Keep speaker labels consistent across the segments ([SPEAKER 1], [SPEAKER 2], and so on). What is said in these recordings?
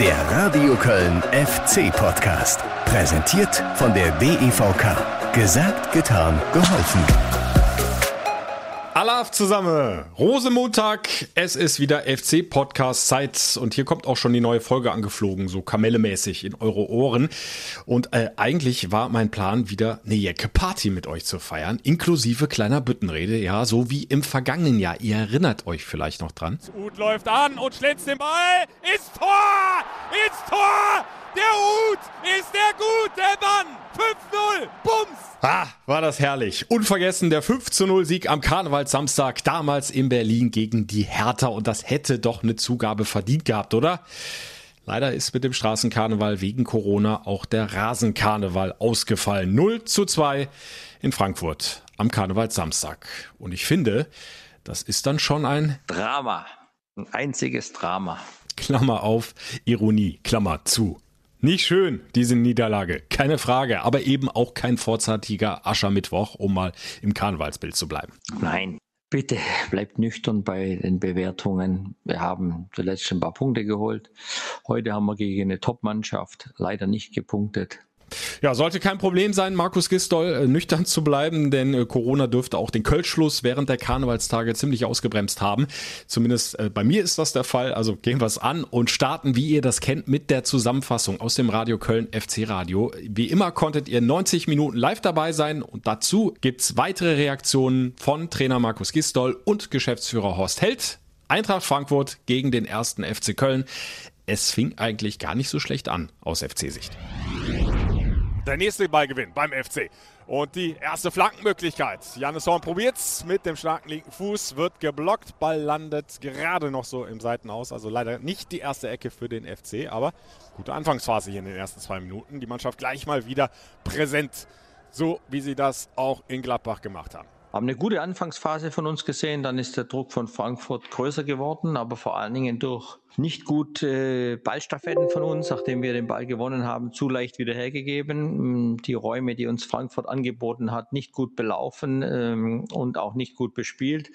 [SPEAKER 1] Der Radio Köln FC Podcast. Präsentiert von der DEVK. Gesagt, getan, geholfen.
[SPEAKER 2] Alaf zusammen. Rosemontag. Es ist wieder FC Podcast Zeit und hier kommt auch schon die neue Folge angeflogen, so kamellemäßig in eure Ohren. Und äh, eigentlich war mein Plan wieder eine Jacke Party mit euch zu feiern, inklusive kleiner Büttenrede, ja, so wie im vergangenen Jahr. Ihr erinnert euch vielleicht noch dran.
[SPEAKER 3] Ut läuft an und schlitzt den Ball. Ist Tor! Ist Tor! Der Ut ist der gute Mann! 5-0! Bums!
[SPEAKER 2] Ah, war das herrlich. Unvergessen der 5 0 Sieg am Karnevalssamstag, damals in Berlin gegen die Hertha. Und das hätte doch eine Zugabe verdient gehabt, oder? Leider ist mit dem Straßenkarneval wegen Corona auch der Rasenkarneval ausgefallen. 0 zu 2 in Frankfurt am Karnevalssamstag. Und ich finde, das ist dann schon ein
[SPEAKER 4] Drama. Ein einziges Drama.
[SPEAKER 2] Klammer auf, Ironie, Klammer zu. Nicht schön, diese Niederlage, keine Frage, aber eben auch kein vorzeitiger Aschermittwoch, um mal im Karnevalsbild zu bleiben.
[SPEAKER 4] Nein, bitte bleibt nüchtern bei den Bewertungen. Wir haben zuletzt ein paar Punkte geholt. Heute haben wir gegen eine Top-Mannschaft leider nicht gepunktet.
[SPEAKER 2] Ja, sollte kein Problem sein, Markus Gistol äh, nüchtern zu bleiben, denn äh, Corona dürfte auch den Kölschluss während der Karnevalstage ziemlich ausgebremst haben. Zumindest äh, bei mir ist das der Fall. Also gehen wir es an und starten, wie ihr das kennt, mit der Zusammenfassung aus dem Radio Köln FC Radio. Wie immer konntet ihr 90 Minuten live dabei sein und dazu gibt's weitere Reaktionen von Trainer Markus Gistol und Geschäftsführer Horst Held. Eintracht Frankfurt gegen den ersten FC Köln. Es fing eigentlich gar nicht so schlecht an aus FC-Sicht.
[SPEAKER 3] Der nächste Ballgewinn beim FC. Und die erste Flankenmöglichkeit. Janis Horn probiert's mit dem starken linken Fuß, wird geblockt. Ball landet gerade noch so im Seitenhaus. Also leider nicht die erste Ecke für den FC, aber gute Anfangsphase hier in den ersten zwei Minuten. Die Mannschaft gleich mal wieder präsent. So wie sie das auch in Gladbach gemacht haben
[SPEAKER 4] haben eine gute Anfangsphase von uns gesehen, dann ist der Druck von Frankfurt größer geworden, aber vor allen Dingen durch nicht gut äh, Ballstaffetten von uns, nachdem wir den Ball gewonnen haben, zu leicht wieder hergegeben. Mm, die Räume, die uns Frankfurt angeboten hat, nicht gut belaufen ähm, und auch nicht gut bespielt.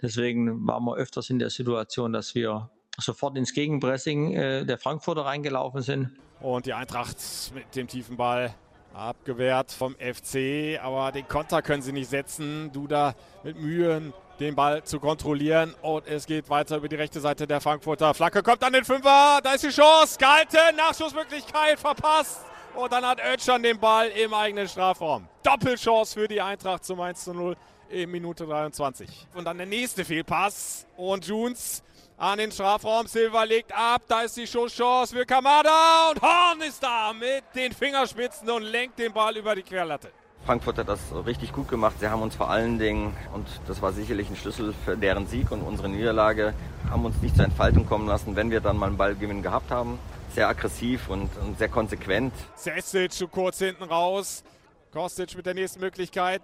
[SPEAKER 4] Deswegen waren wir öfters in der Situation, dass wir sofort ins Gegenpressing äh, der Frankfurter reingelaufen sind.
[SPEAKER 3] Und die Eintracht mit dem tiefen Ball Abgewehrt vom FC, aber den Konter können sie nicht setzen. Duda mit Mühen, den Ball zu kontrollieren. Und es geht weiter über die rechte Seite der Frankfurter. Flacke kommt an den Fünfer, da ist die Chance. Gehalten, Nachschussmöglichkeit verpasst. Und dann hat Özcan den Ball im eigenen Strafraum. Doppelchance für die Eintracht zum 1 zu 0 in Minute 23. Und dann der nächste Fehlpass. Und Junes an den Strafraum. Silva legt ab. Da ist die Schusschance für Kamada. Und Horn ist da mit den Fingerspitzen und lenkt den Ball über die Querlatte.
[SPEAKER 5] Frankfurt hat das richtig gut gemacht. Sie haben uns vor allen Dingen, und das war sicherlich ein Schlüssel für deren Sieg und unsere Niederlage, haben uns nicht zur Entfaltung kommen lassen, wenn wir dann mal einen Ballgewinn gehabt haben. Sehr aggressiv und, und sehr konsequent.
[SPEAKER 3] Sessic zu kurz hinten raus. Kostic mit der nächsten Möglichkeit.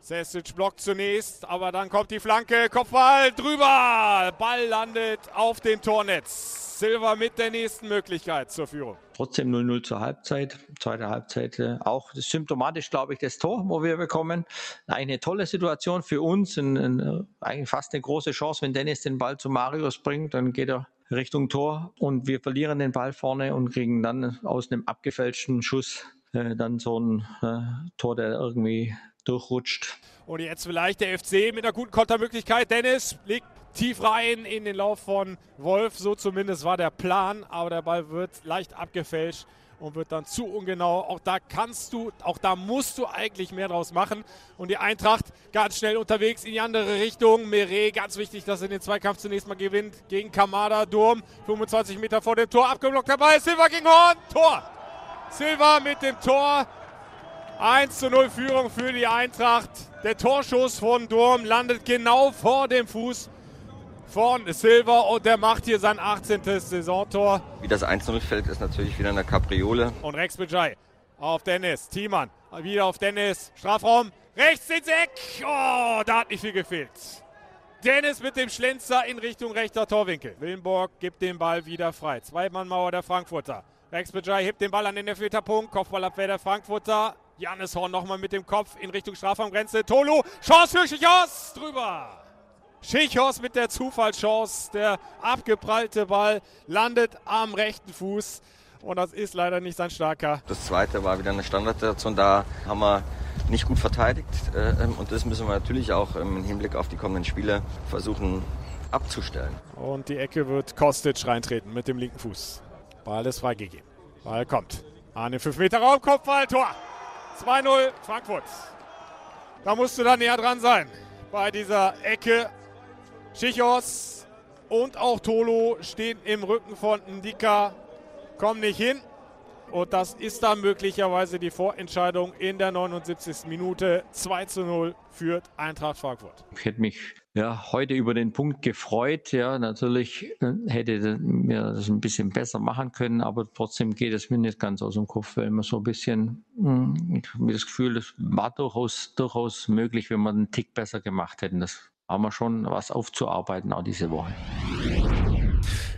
[SPEAKER 3] Sesic blockt zunächst, aber dann kommt die Flanke, Kopfball drüber. Ball landet auf dem Tornetz. Silva mit der nächsten Möglichkeit zur Führung.
[SPEAKER 4] Trotzdem 0-0 zur Halbzeit. Zweite Halbzeit äh, auch symptomatisch, glaube ich, das Tor, wo wir bekommen. Eine tolle Situation für uns. Ein, ein, eigentlich fast eine große Chance, wenn Dennis den Ball zu Marius bringt, dann geht er Richtung Tor und wir verlieren den Ball vorne und kriegen dann aus einem abgefälschten Schuss äh, dann so ein äh, Tor, der irgendwie durchrutscht.
[SPEAKER 3] Und jetzt vielleicht der FC mit einer guten Kontermöglichkeit. Dennis legt tief rein in den Lauf von Wolf. So zumindest war der Plan. Aber der Ball wird leicht abgefälscht und wird dann zu ungenau. Auch da kannst du, auch da musst du eigentlich mehr draus machen. Und die Eintracht ganz schnell unterwegs in die andere Richtung. Meret, ganz wichtig, dass er den Zweikampf zunächst mal gewinnt gegen Kamada. Durm, 25 Meter vor dem Tor, abgeblockt dabei. Silva gegen Horn, Tor. Silva mit dem Tor. 1 zu 0 Führung für die Eintracht. Der Torschuss von Durm landet genau vor dem Fuß von Silva und der macht hier sein 18. Saisontor.
[SPEAKER 5] Wie das 1-0 fällt, ist natürlich wieder eine Kapriole.
[SPEAKER 3] Und Rex Bejai auf Dennis. Thiemann wieder auf Dennis. Strafraum. Rechts ins Eck. Oh, da hat nicht viel gefehlt. Dennis mit dem Schlenzer in Richtung rechter Torwinkel. Willenborg gibt den Ball wieder frei. Zweimannmauer der Frankfurter. Rex Bejai hebt den Ball an den Elfmeterpunkt. Kopfballabwehr der Frankfurter. Janis Horn nochmal mit dem Kopf in Richtung Strafraumgrenze. Tolu, Chance für Schichos, drüber. Schichos mit der Zufallschance. Der abgeprallte Ball landet am rechten Fuß. Und das ist leider nicht sein starker.
[SPEAKER 5] Das zweite war wieder eine Standardsituation. Da haben wir nicht gut verteidigt. Äh, ähm, und das müssen wir natürlich auch im Hinblick auf die kommenden Spiele versuchen abzustellen.
[SPEAKER 3] Und die Ecke wird Kostic reintreten mit dem linken Fuß. Ball ist freigegeben. Ball kommt. An den 5 Meter Raum, Kopfball, Tor. 2-0 Frankfurt. Da musst du da näher dran sein. Bei dieser Ecke. Schichos und auch Tolo stehen im Rücken von Ndika. Kommen nicht hin. Und das ist dann möglicherweise die Vorentscheidung in der 79. Minute. 2 zu 0 führt Eintracht Frankfurt.
[SPEAKER 4] Ich hätte mich ja, heute über den Punkt gefreut. Ja, natürlich äh, hätte mir das ein bisschen besser machen können, aber trotzdem geht es mir nicht ganz aus dem Kopf, weil man so ein bisschen, hm, ich habe das Gefühl, das war durchaus, durchaus möglich, wenn wir einen Tick besser gemacht hätten. Das haben wir schon was aufzuarbeiten auch diese Woche.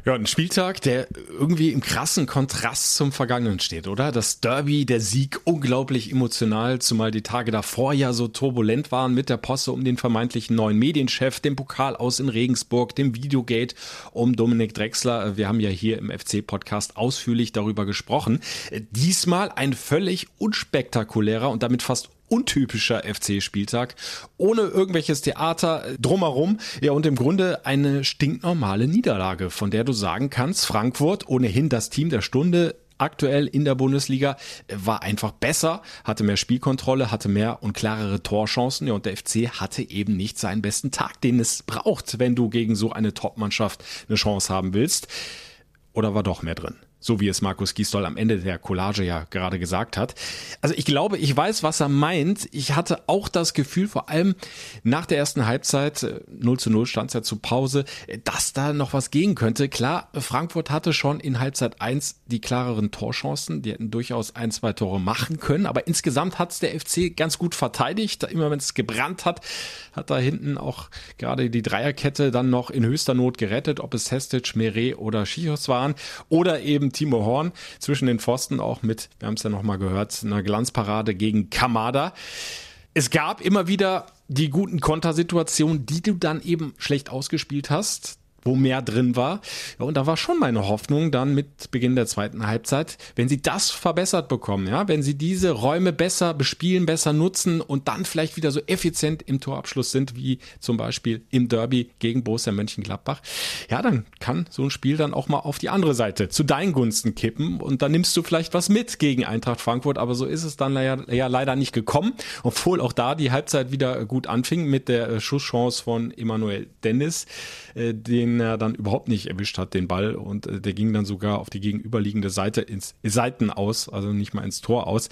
[SPEAKER 2] Ja, ein Spieltag, der irgendwie im krassen Kontrast zum Vergangenen steht, oder? Das Derby, der Sieg, unglaublich emotional, zumal die Tage davor ja so turbulent waren mit der Posse um den vermeintlichen neuen Medienchef, dem Pokal aus in Regensburg, dem Videogate um Dominik Drexler. Wir haben ja hier im FC-Podcast ausführlich darüber gesprochen. Diesmal ein völlig unspektakulärer und damit fast untypischer FC-Spieltag, ohne irgendwelches Theater drumherum. Ja, und im Grunde eine stinknormale Niederlage, von der du sagen kannst, Frankfurt, ohnehin das Team der Stunde, aktuell in der Bundesliga war einfach besser, hatte mehr Spielkontrolle, hatte mehr und klarere Torchancen. Ja, und der FC hatte eben nicht seinen besten Tag, den es braucht, wenn du gegen so eine Top-Mannschaft eine Chance haben willst. Oder war doch mehr drin? So wie es Markus Gisdol am Ende der Collage ja gerade gesagt hat. Also ich glaube, ich weiß, was er meint. Ich hatte auch das Gefühl, vor allem nach der ersten Halbzeit, 0 äh, zu 0 stand es ja zu Pause, dass da noch was gehen könnte. Klar, Frankfurt hatte schon in Halbzeit 1 die klareren Torchancen. Die hätten durchaus ein, zwei Tore machen können. Aber insgesamt hat es der FC ganz gut verteidigt. Immer wenn es gebrannt hat, hat da hinten auch gerade die Dreierkette dann noch in höchster Not gerettet, ob es Hestic, Meret oder Schichos waren. Oder eben Timo Horn zwischen den Pfosten auch mit, wir haben es ja nochmal gehört, einer Glanzparade gegen Kamada. Es gab immer wieder die guten Kontersituationen, die du dann eben schlecht ausgespielt hast wo mehr drin war. Ja, und da war schon meine Hoffnung dann mit Beginn der zweiten Halbzeit, wenn sie das verbessert bekommen, ja, wenn sie diese Räume besser bespielen, besser nutzen und dann vielleicht wieder so effizient im Torabschluss sind, wie zum Beispiel im Derby gegen Borussia Mönchengladbach, ja, dann kann so ein Spiel dann auch mal auf die andere Seite zu deinen Gunsten kippen und dann nimmst du vielleicht was mit gegen Eintracht Frankfurt, aber so ist es dann ja, ja leider nicht gekommen, obwohl auch da die Halbzeit wieder gut anfing mit der äh, Schusschance von Emanuel Dennis, äh, den den er dann überhaupt nicht erwischt hat, den Ball. Und äh, der ging dann sogar auf die gegenüberliegende Seite ins Seiten aus, also nicht mal ins Tor aus.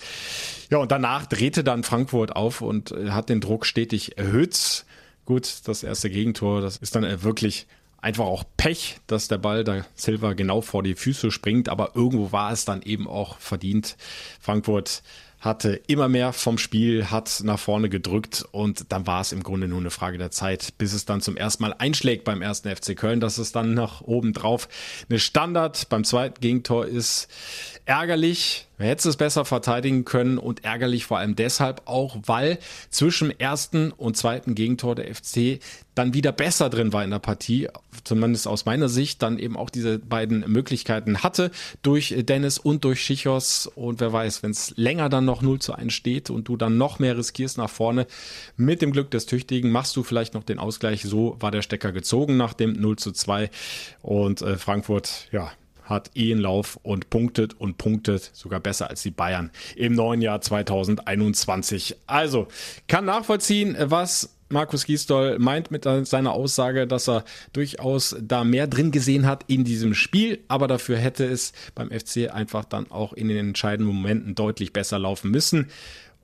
[SPEAKER 2] Ja, und danach drehte dann Frankfurt auf und äh, hat den Druck stetig erhöht. Gut, das erste Gegentor, das ist dann äh, wirklich einfach auch Pech, dass der Ball da Silva genau vor die Füße springt, aber irgendwo war es dann eben auch verdient. Frankfurt hatte immer mehr vom Spiel, hat nach vorne gedrückt und dann war es im Grunde nur eine Frage der Zeit, bis es dann zum ersten Mal einschlägt beim ersten FC Köln, dass es dann nach oben drauf eine Standard beim zweiten Gegentor ist. Ärgerlich, man hätte es besser verteidigen können und ärgerlich vor allem deshalb auch, weil zwischen ersten und zweiten Gegentor der FC dann wieder besser drin war in der Partie, zumindest aus meiner Sicht, dann eben auch diese beiden Möglichkeiten hatte durch Dennis und durch Schichos. Und wer weiß, wenn es länger dann noch 0 zu 1 steht und du dann noch mehr riskierst nach vorne, mit dem Glück des Tüchtigen machst du vielleicht noch den Ausgleich, so war der Stecker gezogen nach dem 0 zu 2 und äh, Frankfurt, ja, hat eh einen Lauf und punktet und punktet sogar besser als die Bayern im neuen Jahr 2021. Also kann nachvollziehen, was Markus Gisdol meint mit seiner Aussage, dass er durchaus da mehr drin gesehen hat in diesem Spiel, aber dafür hätte es beim FC einfach dann auch in den entscheidenden Momenten deutlich besser laufen müssen.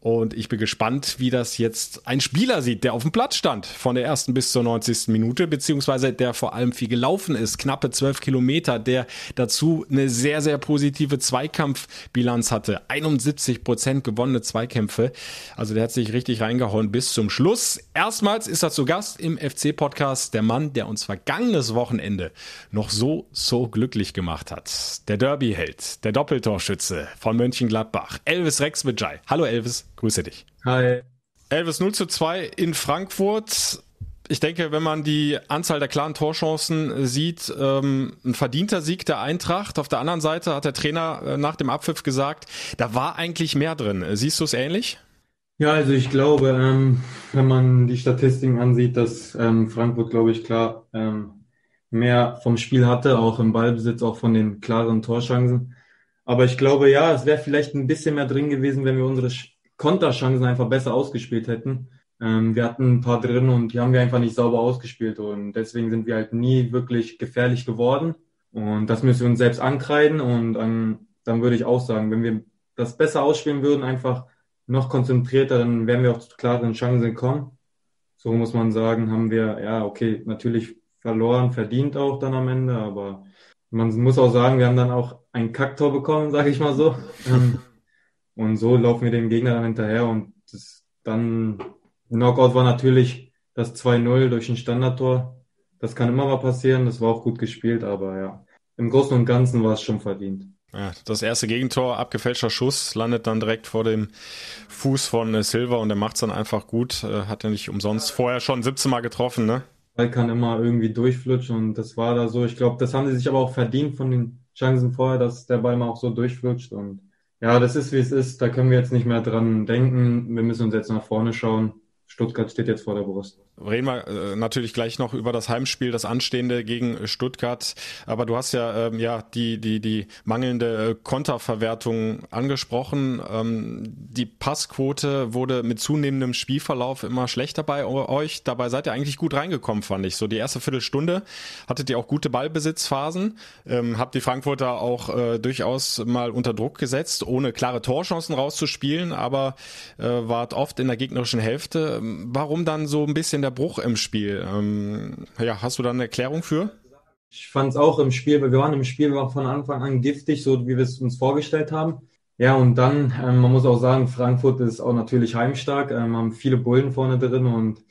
[SPEAKER 2] Und ich bin gespannt, wie das jetzt ein Spieler sieht, der auf dem Platz stand von der ersten bis zur 90. Minute, beziehungsweise der vor allem viel gelaufen ist, knappe zwölf Kilometer, der dazu eine sehr, sehr positive Zweikampfbilanz hatte. 71 Prozent gewonnene Zweikämpfe. Also der hat sich richtig reingehauen bis zum Schluss. Erstmals ist er zu Gast im FC-Podcast, der Mann, der uns vergangenes Wochenende noch so, so glücklich gemacht hat. Der Derby-Held, der Doppeltorschütze von Mönchengladbach, Elvis Rex Hallo Elvis. Grüße dich.
[SPEAKER 6] Hi.
[SPEAKER 2] Elvis 0 zu 2 in Frankfurt. ich denke, wenn man die Anzahl der klaren Torchancen sieht, ähm, ein verdienter Sieg der Eintracht. Auf der anderen Seite hat der Trainer äh, nach dem Abpfiff gesagt, da war eigentlich mehr drin. Siehst du es ähnlich?
[SPEAKER 6] Ja, also ich glaube, ähm, wenn man die Statistiken ansieht, dass ähm, Frankfurt, glaube ich, klar ähm, mehr vom Spiel hatte, auch im Ballbesitz, auch von den klaren Torchancen. Aber ich glaube, ja, es wäre vielleicht ein bisschen mehr drin gewesen, wenn wir unsere Konterchancen einfach besser ausgespielt hätten. Ähm, wir hatten ein paar drin und die haben wir einfach nicht sauber ausgespielt und deswegen sind wir halt nie wirklich gefährlich geworden. Und das müssen wir uns selbst ankreiden und ähm, dann würde ich auch sagen, wenn wir das besser ausspielen würden, einfach noch konzentrierter, dann wären wir auch zu klaren Chancen gekommen. So muss man sagen, haben wir, ja, okay, natürlich verloren, verdient auch dann am Ende, aber man muss auch sagen, wir haben dann auch ein Kacktor bekommen, sage ich mal so. Und so laufen wir dem Gegner dann hinterher und das dann Knockout war natürlich das 2-0 durch ein Standardtor. Das kann immer mal passieren, das war auch gut gespielt, aber ja, im Großen und Ganzen war es schon verdient.
[SPEAKER 2] Ja, das erste Gegentor, abgefälschter Schuss, landet dann direkt vor dem Fuß von äh, Silva und der macht es dann einfach gut. Äh, hat er nicht umsonst vorher schon 17 Mal getroffen, ne?
[SPEAKER 6] Ball kann immer irgendwie durchflutschen und das war da so. Ich glaube, das haben sie sich aber auch verdient von den Chancen vorher, dass der Ball mal auch so durchflutscht und ja, das ist wie es ist. Da können wir jetzt nicht mehr dran denken. Wir müssen uns jetzt nach vorne schauen. Stuttgart steht jetzt vor der Brust.
[SPEAKER 2] Reden wir äh, natürlich gleich noch über das Heimspiel, das anstehende gegen Stuttgart. Aber du hast ja, ähm, ja die, die, die mangelnde äh, Konterverwertung angesprochen. Ähm, die Passquote wurde mit zunehmendem Spielverlauf immer schlechter bei euch. Dabei seid ihr eigentlich gut reingekommen, fand ich. So die erste Viertelstunde hattet ihr auch gute Ballbesitzphasen. Ähm, habt die Frankfurter auch äh, durchaus mal unter Druck gesetzt, ohne klare Torchancen rauszuspielen, aber äh, wart oft in der gegnerischen Hälfte. Warum dann so ein bisschen der Bruch im Spiel. Ähm, ja, hast du da eine Erklärung für?
[SPEAKER 6] Ich fand es auch im Spiel, wir waren im Spiel war von Anfang an giftig, so wie wir es uns vorgestellt haben. Ja, und dann, ähm, man muss auch sagen, Frankfurt ist auch natürlich heimstark, ähm, haben viele Bullen vorne drin und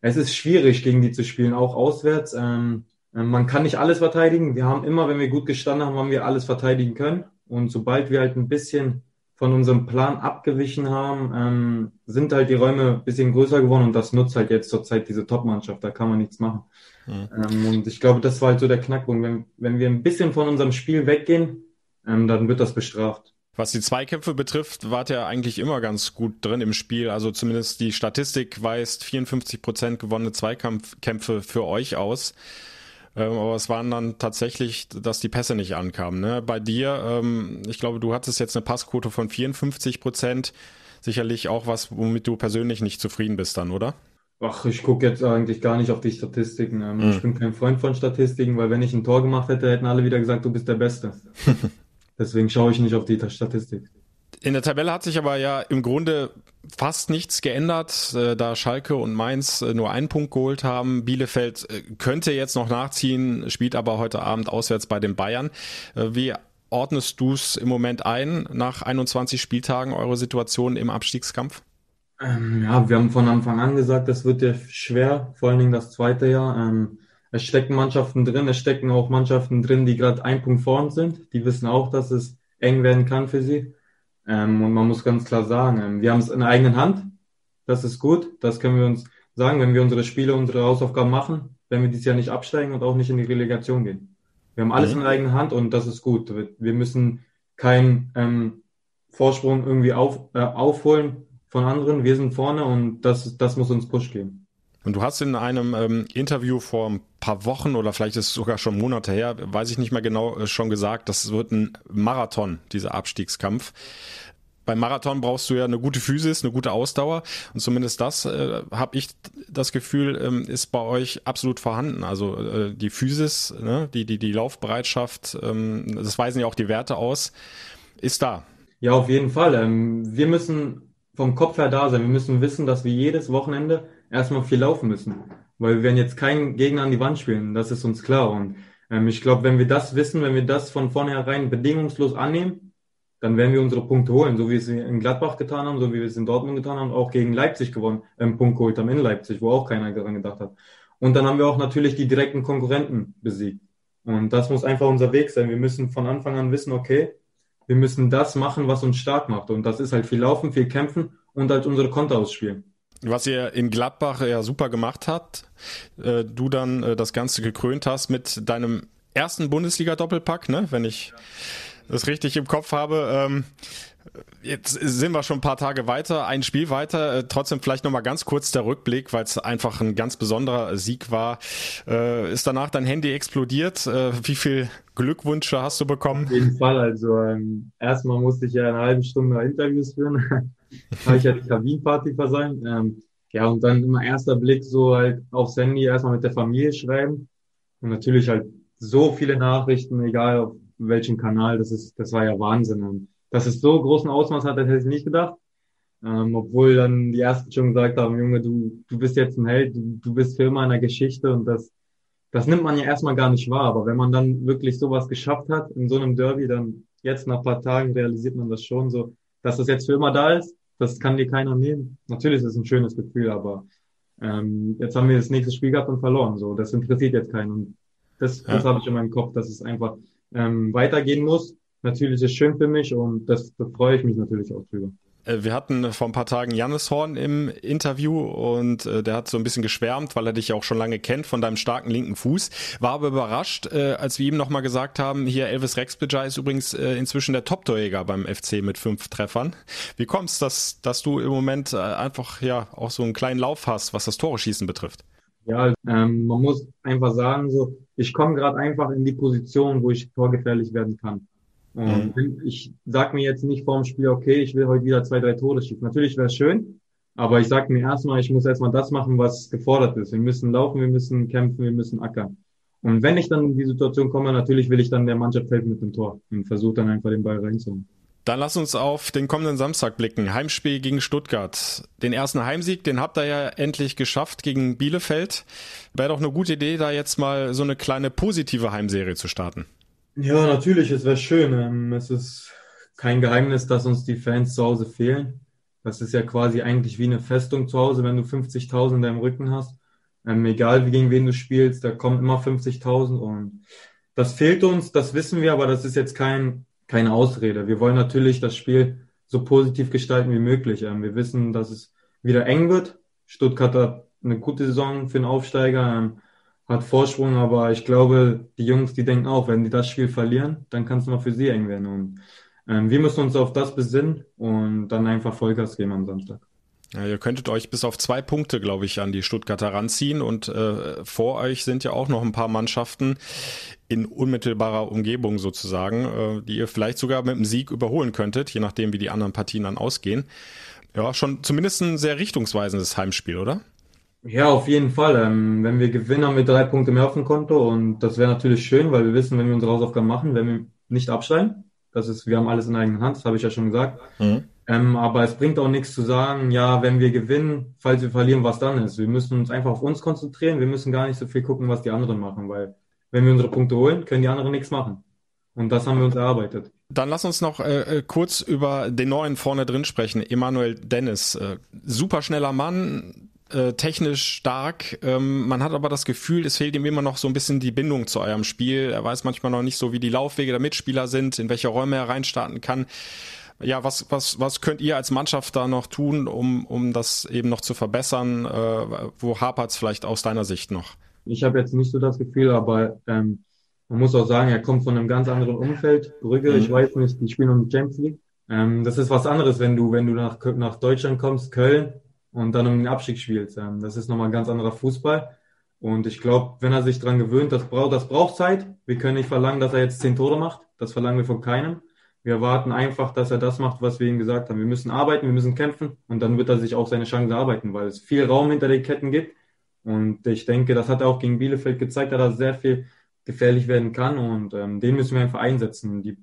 [SPEAKER 6] es ist schwierig, gegen die zu spielen, auch auswärts. Ähm, ähm man kann nicht alles verteidigen. Wir haben immer, wenn wir gut gestanden haben, haben wir alles verteidigen können. Und sobald wir halt ein bisschen von unserem Plan abgewichen haben, ähm, sind halt die Räume ein bisschen größer geworden und das nutzt halt jetzt zurzeit diese Top-Mannschaft, da kann man nichts machen. Mhm. Ähm, und ich glaube, das war halt so der Knackpunkt. Wenn, wenn wir ein bisschen von unserem Spiel weggehen, ähm, dann wird das bestraft.
[SPEAKER 2] Was die Zweikämpfe betrifft, wart ihr eigentlich immer ganz gut drin im Spiel. Also zumindest die Statistik weist 54 Prozent gewonnene Zweikampfkämpfe für euch aus. Ähm, aber es waren dann tatsächlich, dass die Pässe nicht ankamen. Ne? Bei dir, ähm, ich glaube, du hattest jetzt eine Passquote von 54 Prozent. Sicherlich auch was, womit du persönlich nicht zufrieden bist dann, oder?
[SPEAKER 6] Ach, ich gucke jetzt eigentlich gar nicht auf die Statistiken. Mhm. Ich bin kein Freund von Statistiken, weil wenn ich ein Tor gemacht hätte, hätten alle wieder gesagt, du bist der Beste. Deswegen schaue ich nicht auf die Statistik.
[SPEAKER 2] In der Tabelle hat sich aber ja im Grunde fast nichts geändert, äh, da Schalke und Mainz äh, nur einen Punkt geholt haben. Bielefeld äh, könnte jetzt noch nachziehen, spielt aber heute Abend auswärts bei den Bayern. Wie ordnest du es im Moment ein, nach 21 Spieltagen, eure Situation im Abstiegskampf?
[SPEAKER 6] Ähm, ja, wir haben von Anfang an gesagt, das wird ja schwer, vor allen Dingen das zweite Jahr. Ähm, es stecken Mannschaften drin, es stecken auch Mannschaften drin, die gerade ein Punkt vorn sind. Die wissen auch, dass es eng werden kann für sie. Ähm, und man muss ganz klar sagen, ähm, wir haben es in der eigenen Hand. Das ist gut. Das können wir uns sagen, wenn wir unsere Spiele, unsere Hausaufgaben machen, wenn wir dieses Jahr nicht absteigen und auch nicht in die Relegation gehen. Wir haben alles mhm. in der eigenen Hand und das ist gut. Wir müssen keinen ähm, Vorsprung irgendwie auf, äh, aufholen von anderen. Wir sind vorne und das, das muss uns Push geben.
[SPEAKER 2] Und du hast in einem ähm, Interview vor ein paar Wochen oder vielleicht ist es sogar schon Monate her, weiß ich nicht mehr genau, äh, schon gesagt, das wird ein Marathon, dieser Abstiegskampf. Beim Marathon brauchst du ja eine gute Physis, eine gute Ausdauer und zumindest das äh, habe ich das Gefühl ähm, ist bei euch absolut vorhanden. Also äh, die Physis, ne, die die die Laufbereitschaft, ähm, das weisen ja auch die Werte aus, ist da.
[SPEAKER 6] Ja, auf jeden Fall. Ähm, wir müssen vom Kopf her da sein. Wir müssen wissen, dass wir jedes Wochenende erstmal viel laufen müssen. Weil wir werden jetzt keinen Gegner an die Wand spielen, das ist uns klar. Und ähm, ich glaube, wenn wir das wissen, wenn wir das von vornherein bedingungslos annehmen, dann werden wir unsere Punkte holen, so wie wir es in Gladbach getan haben, so wie wir es in Dortmund getan haben, auch gegen Leipzig gewonnen, einen Punkt geholt haben in Leipzig, wo auch keiner daran gedacht hat. Und dann haben wir auch natürlich die direkten Konkurrenten besiegt. Und das muss einfach unser Weg sein. Wir müssen von Anfang an wissen, okay, wir müssen das machen, was uns stark macht. Und das ist halt viel Laufen, viel Kämpfen und halt unsere Konter ausspielen.
[SPEAKER 2] Was ihr in Gladbach ja super gemacht habt. Äh, du dann äh, das Ganze gekrönt hast mit deinem ersten Bundesliga-Doppelpack, ne? wenn ich das richtig im Kopf habe. Ähm, Jetzt sind wir schon ein paar Tage weiter, ein Spiel weiter. Äh, trotzdem vielleicht nochmal ganz kurz der Rückblick, weil es einfach ein ganz besonderer Sieg war. Äh, ist danach dein Handy explodiert? Äh, wie viel Glückwünsche hast du bekommen?
[SPEAKER 6] Auf jeden Fall. Also ähm, erstmal musste ich ja eine halbe Stunde Interviews führen. habe ich ja die Kabinenparty versäumt. Ähm, ja, und dann immer erster Blick so halt aufs Handy erstmal mit der Familie schreiben. Und natürlich halt so viele Nachrichten, egal auf welchem Kanal, das ist, das war ja Wahnsinn. Und dass es so großen Ausmaß hat, das hätte ich nicht gedacht. Ähm, obwohl dann die ersten schon gesagt haben, Junge, du, du bist jetzt ein Held, du, du bist für immer in der Geschichte und das, das nimmt man ja erstmal gar nicht wahr. Aber wenn man dann wirklich sowas geschafft hat in so einem Derby, dann jetzt nach paar Tagen realisiert man das schon so, dass das jetzt für immer da ist. Das kann dir keiner nehmen. Natürlich ist es ein schönes Gefühl, aber ähm, jetzt haben wir das nächste Spiel gehabt und verloren. So, das interessiert jetzt keinen. Und das, ja. das habe ich in meinem Kopf, dass es einfach ähm, weitergehen muss natürlich ist es schön für mich und das, da freue ich mich natürlich auch drüber.
[SPEAKER 2] Äh, wir hatten vor ein paar Tagen Jannis Horn im Interview und äh, der hat so ein bisschen geschwärmt, weil er dich auch schon lange kennt von deinem starken linken Fuß. War aber überrascht, äh, als wir ihm nochmal gesagt haben, hier Elvis Rexbridger ist übrigens äh, inzwischen der Top-Torjäger beim FC mit fünf Treffern. Wie kommst dass, dass du im Moment einfach ja auch so einen kleinen Lauf hast, was das Tore schießen betrifft?
[SPEAKER 6] Ja, ähm, man muss einfach sagen, so ich komme gerade einfach in die Position, wo ich torgefährlich werden kann. Und mhm. ich sag mir jetzt nicht vorm Spiel, okay, ich will heute wieder zwei, drei Tore schießen. Natürlich wäre es schön, aber ich sag mir erstmal, ich muss erstmal das machen, was gefordert ist. Wir müssen laufen, wir müssen kämpfen, wir müssen ackern. Und wenn ich dann in die Situation komme, natürlich will ich dann der Mannschaft helfen mit dem Tor und versuche dann einfach den Ball reinzuholen.
[SPEAKER 2] Dann lass uns auf den kommenden Samstag blicken. Heimspiel gegen Stuttgart. Den ersten Heimsieg, den habt ihr ja endlich geschafft gegen Bielefeld. Wäre doch eine gute Idee, da jetzt mal so eine kleine positive Heimserie zu starten.
[SPEAKER 6] Ja, natürlich, es wäre schön. Ähm, es ist kein Geheimnis, dass uns die Fans zu Hause fehlen. Das ist ja quasi eigentlich wie eine Festung zu Hause, wenn du 50.000 in deinem Rücken hast. Ähm, egal gegen wen du spielst, da kommen immer 50.000 und das fehlt uns, das wissen wir, aber das ist jetzt kein, keine Ausrede. Wir wollen natürlich das Spiel so positiv gestalten wie möglich. Ähm, wir wissen, dass es wieder eng wird. Stuttgart hat eine gute Saison für einen Aufsteiger. Ähm, hat Vorsprung, aber ich glaube, die Jungs, die denken auch, wenn die das Spiel verlieren, dann kann es mal für sie eng werden. Und ähm, wir müssen uns auf das besinnen und dann einfach Vollgas geben am Samstag.
[SPEAKER 2] Ja, ihr könntet euch bis auf zwei Punkte, glaube ich, an die Stuttgarter ranziehen und äh, vor euch sind ja auch noch ein paar Mannschaften in unmittelbarer Umgebung sozusagen, äh, die ihr vielleicht sogar mit dem Sieg überholen könntet, je nachdem, wie die anderen Partien dann ausgehen. Ja, schon zumindest ein sehr richtungsweisendes Heimspiel, oder?
[SPEAKER 6] Ja, auf jeden Fall. Ähm, wenn wir gewinnen, haben wir drei Punkte mehr auf dem Konto und das wäre natürlich schön, weil wir wissen, wenn wir unsere Hausaufgaben machen, wenn wir nicht absteigen, das ist, wir haben alles in eigener Hand, das habe ich ja schon gesagt. Mhm. Ähm, aber es bringt auch nichts zu sagen, ja, wenn wir gewinnen, falls wir verlieren, was dann ist. Wir müssen uns einfach auf uns konzentrieren. Wir müssen gar nicht so viel gucken, was die anderen machen, weil wenn wir unsere Punkte holen, können die anderen nichts machen. Und das haben wir uns erarbeitet.
[SPEAKER 2] Dann lass uns noch äh, äh kurz über den neuen vorne drin sprechen. Emanuel Dennis, äh, super schneller Mann, äh, technisch stark. Ähm, man hat aber das Gefühl, es fehlt ihm immer noch so ein bisschen die Bindung zu eurem Spiel. Er weiß manchmal noch nicht so, wie die Laufwege der Mitspieler sind, in welche Räume er reinstarten kann. Ja, was, was, was könnt ihr als Mannschaft da noch tun, um, um das eben noch zu verbessern? Äh, wo hapert es vielleicht aus deiner Sicht noch?
[SPEAKER 6] Ich habe jetzt nicht so das Gefühl, aber ähm, man muss auch sagen, er kommt von einem ganz anderen Umfeld. Brügge, mhm. ich weiß nicht, die spielen um Champions League. Ähm, das ist was anderes, wenn du, wenn du nach, nach Deutschland kommst, Köln, und dann um den Abstieg spielt. Ähm, das ist nochmal ein ganz anderer Fußball. Und ich glaube, wenn er sich dran gewöhnt, das braucht, das braucht Zeit. Wir können nicht verlangen, dass er jetzt zehn Tore macht. Das verlangen wir von keinem. Wir erwarten einfach, dass er das macht, was wir ihm gesagt haben. Wir müssen arbeiten, wir müssen kämpfen und dann wird er sich auch seine Chance arbeiten, weil es viel Raum hinter den Ketten gibt. Und ich denke, das hat er auch gegen Bielefeld gezeigt, dass er sehr viel gefährlich werden kann und ähm, den müssen wir einfach einsetzen. Die,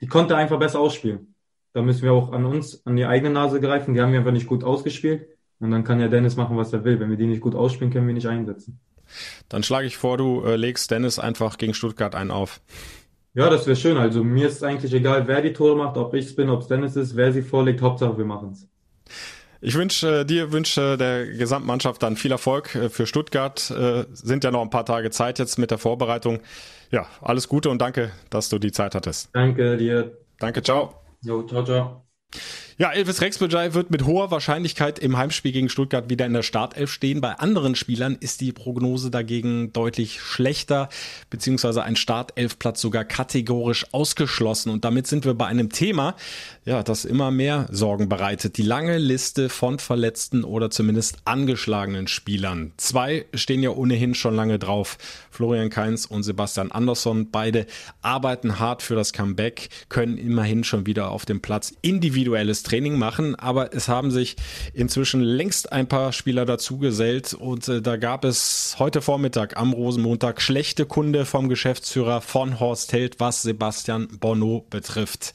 [SPEAKER 6] die konnte er einfach besser ausspielen. Da müssen wir auch an uns, an die eigene Nase greifen. Die haben wir einfach nicht gut ausgespielt. Und dann kann ja Dennis machen, was er will. Wenn wir die nicht gut ausspielen, können wir nicht einsetzen.
[SPEAKER 2] Dann schlage ich vor, du äh, legst Dennis einfach gegen Stuttgart einen auf.
[SPEAKER 6] Ja, das wäre schön. Also mir ist eigentlich egal, wer die Tore macht, ob ich es bin, ob es Dennis ist, wer sie vorlegt. Hauptsache, wir machen es.
[SPEAKER 2] Ich wünsche äh, dir, wünsche der Gesamtmannschaft dann viel Erfolg äh, für Stuttgart. Äh, sind ja noch ein paar Tage Zeit jetzt mit der Vorbereitung. Ja, alles Gute und danke, dass du die Zeit hattest.
[SPEAKER 6] Danke dir.
[SPEAKER 2] Danke, ciao.
[SPEAKER 6] Jo, ciao, ciao.
[SPEAKER 2] Ja, Elvis Rexbejai wird mit hoher Wahrscheinlichkeit im Heimspiel gegen Stuttgart wieder in der Startelf stehen. Bei anderen Spielern ist die Prognose dagegen deutlich schlechter, beziehungsweise ein Startelfplatz sogar kategorisch ausgeschlossen. Und damit sind wir bei einem Thema, ja, das immer mehr Sorgen bereitet. Die lange Liste von verletzten oder zumindest angeschlagenen Spielern. Zwei stehen ja ohnehin schon lange drauf. Florian Kainz und Sebastian Andersson. Beide arbeiten hart für das Comeback, können immerhin schon wieder auf dem Platz individuelles Training machen, aber es haben sich inzwischen längst ein paar Spieler dazugesellt und äh, da gab es heute Vormittag am Rosenmontag schlechte Kunde vom Geschäftsführer von Horst Held, was Sebastian Bonneau betrifft.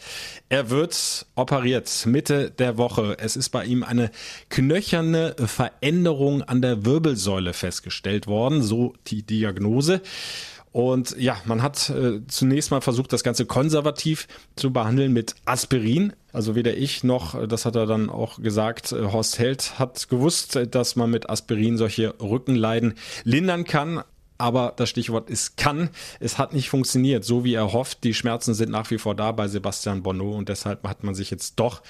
[SPEAKER 2] Er wird operiert Mitte der Woche. Es ist bei ihm eine knöcherne Veränderung an der Wirbelsäule festgestellt worden, so die Diagnose. Und ja, man hat äh, zunächst mal versucht, das Ganze konservativ zu behandeln mit Aspirin. Also weder ich noch, äh, das hat er dann auch gesagt, äh, Horst Held hat gewusst, äh, dass man mit Aspirin solche Rückenleiden lindern kann. Aber das Stichwort ist kann. Es hat nicht funktioniert, so wie er hofft. Die Schmerzen sind nach wie vor da bei Sebastian Bonneau und deshalb hat man sich jetzt doch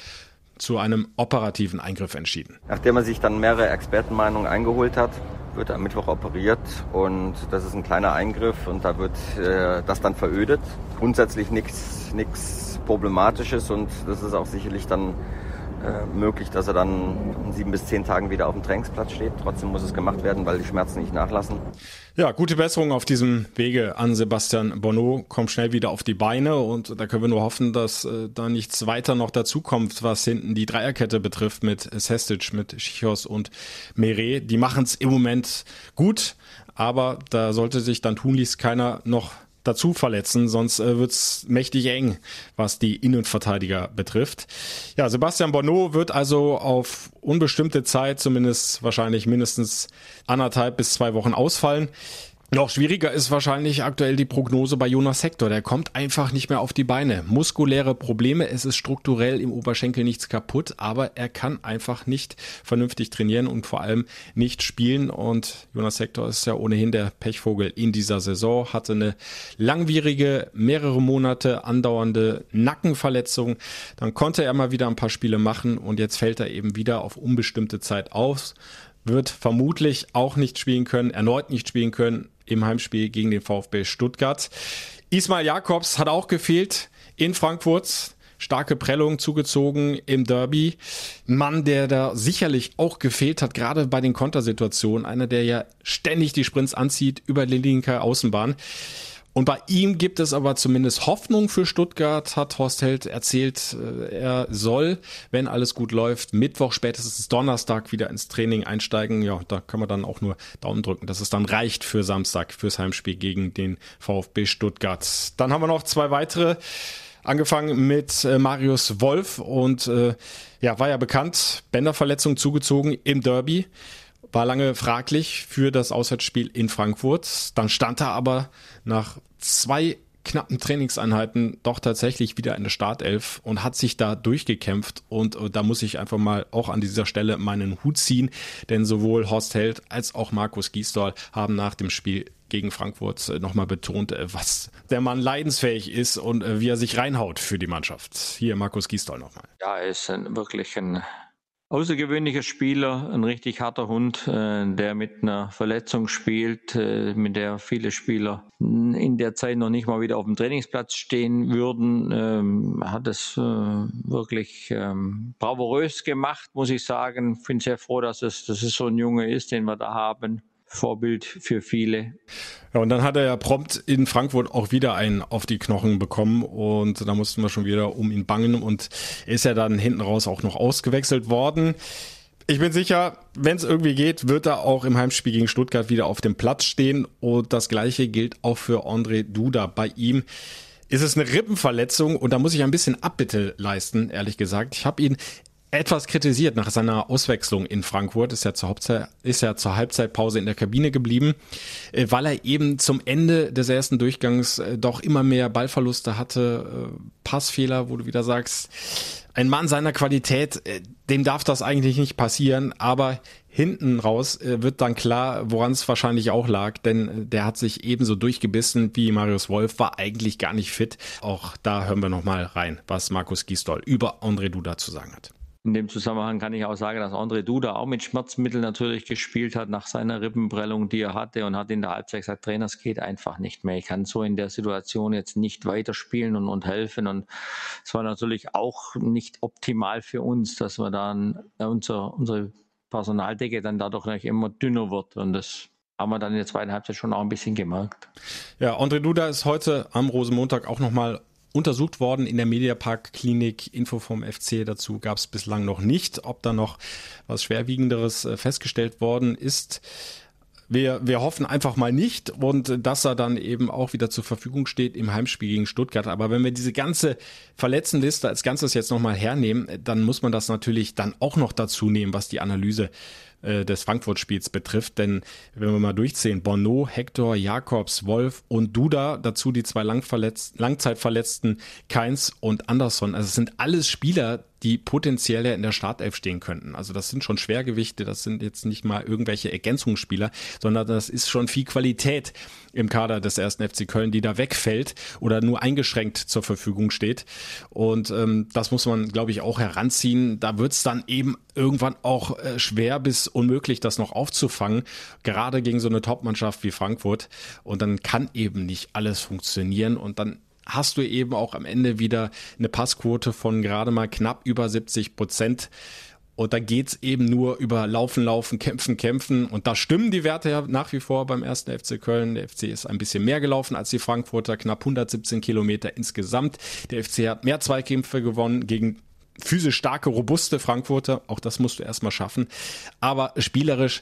[SPEAKER 2] zu einem operativen Eingriff entschieden.
[SPEAKER 5] Nachdem er sich dann mehrere Expertenmeinungen eingeholt hat, wird am Mittwoch operiert und das ist ein kleiner Eingriff und da wird äh, das dann verödet. Grundsätzlich nichts nichts Problematisches und das ist auch sicherlich dann äh, möglich, dass er dann in sieben bis zehn Tagen wieder auf dem Trainingsplatz steht. Trotzdem muss es gemacht werden, weil die Schmerzen nicht nachlassen.
[SPEAKER 2] Ja, gute Besserung auf diesem Wege an Sebastian Bonneau. Kommt schnell wieder auf die Beine und da können wir nur hoffen, dass äh, da nichts weiter noch dazukommt, was hinten die Dreierkette betrifft mit Sestic, mit Schichos und Meret. Die machen es im Moment gut, aber da sollte sich dann tunlichst keiner noch dazu verletzen, sonst äh, wird's mächtig eng, was die Innenverteidiger betrifft. Ja, Sebastian Bonneau wird also auf unbestimmte Zeit, zumindest wahrscheinlich mindestens anderthalb bis zwei Wochen ausfallen. Noch schwieriger ist wahrscheinlich aktuell die Prognose bei Jonas Hector. Der kommt einfach nicht mehr auf die Beine. Muskuläre Probleme, es ist strukturell im Oberschenkel nichts kaputt, aber er kann einfach nicht vernünftig trainieren und vor allem nicht spielen. Und Jonas Hector ist ja ohnehin der Pechvogel in dieser Saison, hatte eine langwierige, mehrere Monate andauernde Nackenverletzung. Dann konnte er mal wieder ein paar Spiele machen und jetzt fällt er eben wieder auf unbestimmte Zeit aus wird vermutlich auch nicht spielen können, erneut nicht spielen können im Heimspiel gegen den VfB Stuttgart. Ismail Jakobs hat auch gefehlt in Frankfurt. Starke Prellung zugezogen im Derby. Mann, der da sicherlich auch gefehlt hat, gerade bei den Kontersituationen. Einer, der ja ständig die Sprints anzieht über die linke Außenbahn. Und bei ihm gibt es aber zumindest Hoffnung für Stuttgart, hat Horst Held erzählt. Äh, er soll, wenn alles gut läuft, Mittwoch, spätestens Donnerstag wieder ins Training einsteigen. Ja, da kann man dann auch nur Daumen drücken, dass es dann reicht für Samstag, fürs Heimspiel gegen den VfB Stuttgart. Dann haben wir noch zwei weitere. Angefangen mit äh, Marius Wolf und äh, ja, war ja bekannt, Bänderverletzung zugezogen im Derby war lange fraglich für das Auswärtsspiel in Frankfurt. Dann stand er aber nach zwei knappen Trainingseinheiten doch tatsächlich wieder in der Startelf und hat sich da durchgekämpft. Und äh, da muss ich einfach mal auch an dieser Stelle meinen Hut ziehen, denn sowohl Horst Held als auch Markus Giesdorl haben nach dem Spiel gegen Frankfurt äh, nochmal betont, äh, was der Mann leidensfähig ist und wie er sich reinhaut für die Mannschaft. Hier Markus Giesdorl nochmal.
[SPEAKER 4] Ja, er ist wirklich ein außergewöhnlicher Spieler, ein richtig harter Hund, äh, der mit einer Verletzung spielt, äh, mit der viele Spieler in der Zeit noch nicht mal wieder auf dem Trainingsplatz stehen würden, ähm, hat es äh, wirklich ähm, bravourös gemacht, muss ich sagen. Bin sehr froh, dass es, dass es so ein Junge ist, den wir da haben. Vorbild für viele.
[SPEAKER 2] Ja, und dann hat er ja prompt in Frankfurt auch wieder einen auf die Knochen bekommen und da mussten wir schon wieder um ihn bangen und ist ja dann hinten raus auch noch ausgewechselt worden. Ich bin sicher, wenn es irgendwie geht, wird er auch im Heimspiel gegen Stuttgart wieder auf dem Platz stehen und das gleiche gilt auch für André Duda. Bei ihm ist es eine Rippenverletzung und da muss ich ein bisschen Abbitte leisten, ehrlich gesagt. Ich habe ihn etwas kritisiert nach seiner Auswechslung in Frankfurt, ist ja zur, Hauptzeit, ist ja zur Halbzeitpause in der Kabine geblieben, äh, weil er eben zum Ende des ersten Durchgangs äh, doch immer mehr Ballverluste hatte, äh, Passfehler, wo du wieder sagst, ein Mann seiner Qualität, dem darf das eigentlich nicht passieren, aber hinten raus wird dann klar, woran es wahrscheinlich auch lag, denn der hat sich ebenso durchgebissen wie Marius Wolf, war eigentlich gar nicht fit. Auch da hören wir nochmal rein, was Markus Gisdol über André Duda zu sagen hat.
[SPEAKER 4] In dem Zusammenhang kann ich auch sagen, dass André Duda auch mit Schmerzmitteln natürlich gespielt hat nach seiner Rippenprellung, die er hatte und hat in der Halbzeit gesagt, Trainer, es geht einfach nicht mehr. Ich kann so in der Situation jetzt nicht weiterspielen und, und helfen. Und es war natürlich auch nicht optimal für uns, dass wir dann äh, unser, unsere Personaldecke dann dadurch immer dünner wird. Und das haben wir dann in der zweiten Halbzeit schon auch ein bisschen gemerkt.
[SPEAKER 2] Ja, André Duda ist heute am Rosenmontag auch nochmal untersucht worden in der Mediapark-Klinik. Info vom FC dazu gab es bislang noch nicht. Ob da noch was Schwerwiegenderes äh, festgestellt worden ist, wir, wir hoffen einfach mal nicht und dass er dann eben auch wieder zur Verfügung steht im Heimspiel gegen Stuttgart. Aber wenn wir diese ganze Verletztenliste als Ganzes jetzt nochmal hernehmen, dann muss man das natürlich dann auch noch dazu nehmen, was die Analyse äh, des Frankfurt-Spiels betrifft. Denn wenn wir mal durchzählen, Bono, Hector, Jakobs, Wolf und Duda, dazu die zwei Langzeitverletzten Keins und Anderson. Also es sind alles Spieler, die potenziell in der Startelf stehen könnten. Also das sind schon Schwergewichte, das sind jetzt nicht mal irgendwelche Ergänzungsspieler, sondern das ist schon viel Qualität im Kader des ersten FC Köln, die da wegfällt oder nur eingeschränkt zur Verfügung steht. Und ähm, das muss man, glaube ich, auch heranziehen. Da wird es dann eben irgendwann auch äh, schwer bis unmöglich, das noch aufzufangen, gerade gegen so eine Topmannschaft wie Frankfurt. Und dann kann eben nicht alles funktionieren und dann hast du eben auch am Ende wieder eine Passquote von gerade mal knapp über 70 Prozent. Und da geht's eben nur über Laufen, Laufen, Kämpfen, Kämpfen. Und da stimmen die Werte ja nach wie vor beim ersten FC Köln. Der FC ist ein bisschen mehr gelaufen als die Frankfurter, knapp 117 Kilometer insgesamt. Der FC hat mehr Zweikämpfe gewonnen gegen physisch starke, robuste Frankfurter. Auch das musst du erstmal schaffen. Aber spielerisch,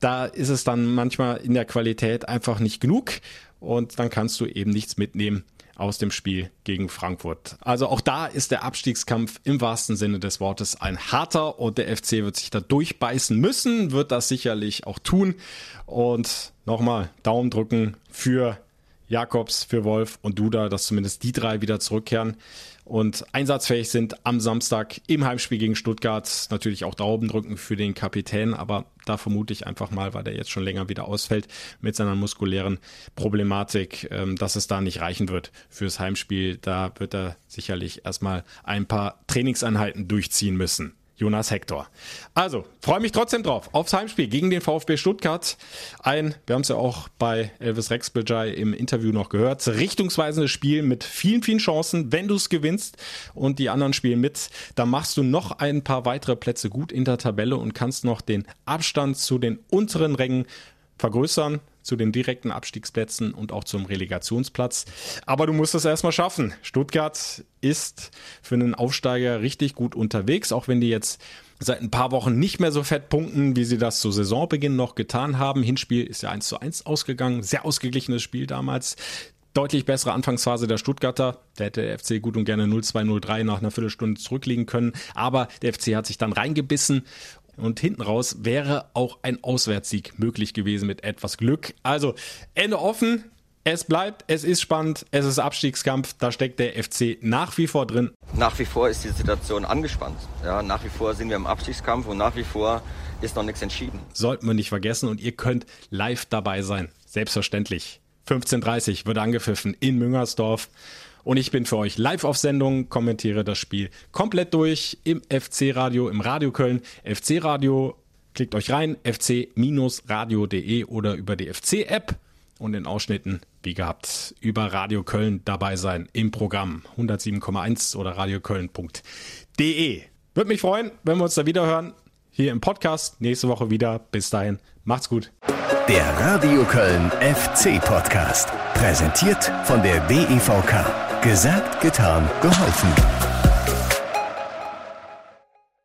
[SPEAKER 2] da ist es dann manchmal in der Qualität einfach nicht genug. Und dann kannst du eben nichts mitnehmen aus dem Spiel gegen Frankfurt. Also auch da ist der Abstiegskampf im wahrsten Sinne des Wortes ein harter und der FC wird sich da durchbeißen müssen, wird das sicherlich auch tun. Und nochmal Daumen drücken für Jakobs, für Wolf und Duda, dass zumindest die drei wieder zurückkehren und einsatzfähig sind am Samstag im Heimspiel gegen Stuttgart. Natürlich auch Daumen drücken für den Kapitän, aber da vermute ich einfach mal, weil der jetzt schon länger wieder ausfällt mit seiner muskulären Problematik, ähm, dass es da nicht reichen wird fürs Heimspiel. Da wird er sicherlich erstmal ein paar Trainingseinheiten durchziehen müssen. Jonas Hector. Also, freue mich trotzdem drauf aufs Heimspiel gegen den VfB Stuttgart. Ein, wir haben es ja auch bei Elvis Rexbejai im Interview noch gehört, richtungsweisendes Spiel mit vielen, vielen Chancen. Wenn du es gewinnst und die anderen spielen mit, dann machst du noch ein paar weitere Plätze gut in der Tabelle und kannst noch den Abstand zu den unteren Rängen vergrößern zu den direkten Abstiegsplätzen und auch zum Relegationsplatz. Aber du musst es erstmal schaffen. Stuttgart ist für einen Aufsteiger richtig gut unterwegs, auch wenn die jetzt seit ein paar Wochen nicht mehr so fett punkten, wie sie das zu Saisonbeginn noch getan haben. Hinspiel ist ja 1 zu 1 ausgegangen. Sehr ausgeglichenes Spiel damals deutlich bessere Anfangsphase der Stuttgarter. Da hätte der FC gut und gerne 0-2-0-3 nach einer Viertelstunde zurückliegen können. Aber der FC hat sich dann reingebissen und hinten raus wäre auch ein Auswärtssieg möglich gewesen mit etwas Glück. Also Ende offen. Es bleibt, es ist spannend, es ist Abstiegskampf, da steckt der FC nach wie vor drin.
[SPEAKER 5] Nach wie vor ist die Situation angespannt. Ja, nach wie vor sind wir im Abstiegskampf und nach wie vor ist noch nichts entschieden.
[SPEAKER 2] Sollten wir nicht vergessen und ihr könnt live dabei sein. Selbstverständlich. 15.30 wird angepfiffen in Müngersdorf. Und ich bin für euch live auf Sendung, kommentiere das Spiel komplett durch im FC-Radio, im Radio Köln. FC-Radio, klickt euch rein, fc-radio.de oder über die FC-App und in Ausschnitten, wie gehabt, über Radio Köln dabei sein im Programm 107,1 oder radioköln.de. Würde mich freuen, wenn wir uns da wieder hören. Hier im Podcast. Nächste Woche wieder. Bis dahin. Macht's gut.
[SPEAKER 1] Der Radio Köln FC Podcast. Präsentiert von der DEVK. Gesagt, getan, geholfen.